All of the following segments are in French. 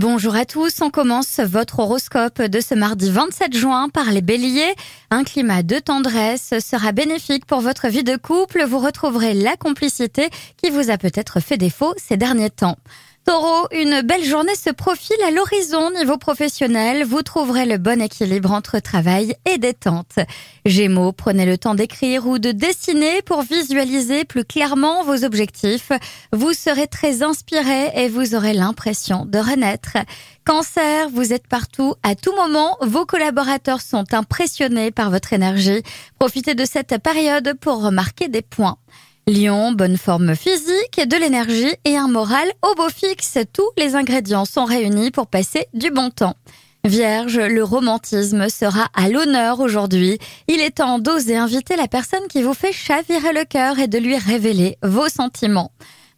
Bonjour à tous, on commence votre horoscope de ce mardi 27 juin par les béliers. Un climat de tendresse sera bénéfique pour votre vie de couple, vous retrouverez la complicité qui vous a peut-être fait défaut ces derniers temps. Taureau, une belle journée se profile à l'horizon niveau professionnel. Vous trouverez le bon équilibre entre travail et détente. Gémeaux, prenez le temps d'écrire ou de dessiner pour visualiser plus clairement vos objectifs. Vous serez très inspiré et vous aurez l'impression de renaître. Cancer, vous êtes partout à tout moment. Vos collaborateurs sont impressionnés par votre énergie. Profitez de cette période pour remarquer des points. Lion, bonne forme physique, de l'énergie et un moral au beau fixe. Tous les ingrédients sont réunis pour passer du bon temps. Vierge, le romantisme sera à l'honneur aujourd'hui. Il est temps d'oser inviter la personne qui vous fait chavirer le cœur et de lui révéler vos sentiments.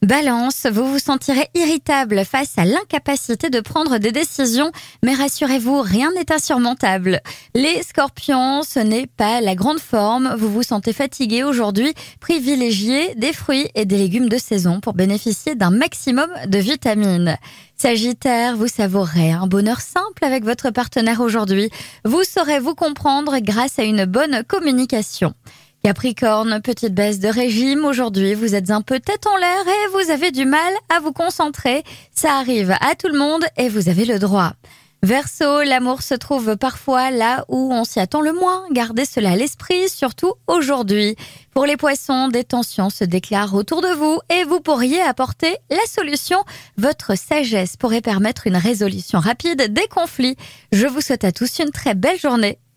Balance, vous vous sentirez irritable face à l'incapacité de prendre des décisions, mais rassurez-vous, rien n'est insurmontable. Les scorpions, ce n'est pas la grande forme, vous vous sentez fatigué aujourd'hui, privilégiez des fruits et des légumes de saison pour bénéficier d'un maximum de vitamines. Sagittaire, vous savourez un bonheur simple avec votre partenaire aujourd'hui. Vous saurez vous comprendre grâce à une bonne communication. Capricorne, petite baisse de régime. Aujourd'hui, vous êtes un peu tête en l'air et vous avez du mal à vous concentrer. Ça arrive à tout le monde et vous avez le droit. Verseau, l'amour se trouve parfois là où on s'y attend le moins. Gardez cela à l'esprit, surtout aujourd'hui. Pour les poissons, des tensions se déclarent autour de vous et vous pourriez apporter la solution. Votre sagesse pourrait permettre une résolution rapide des conflits. Je vous souhaite à tous une très belle journée.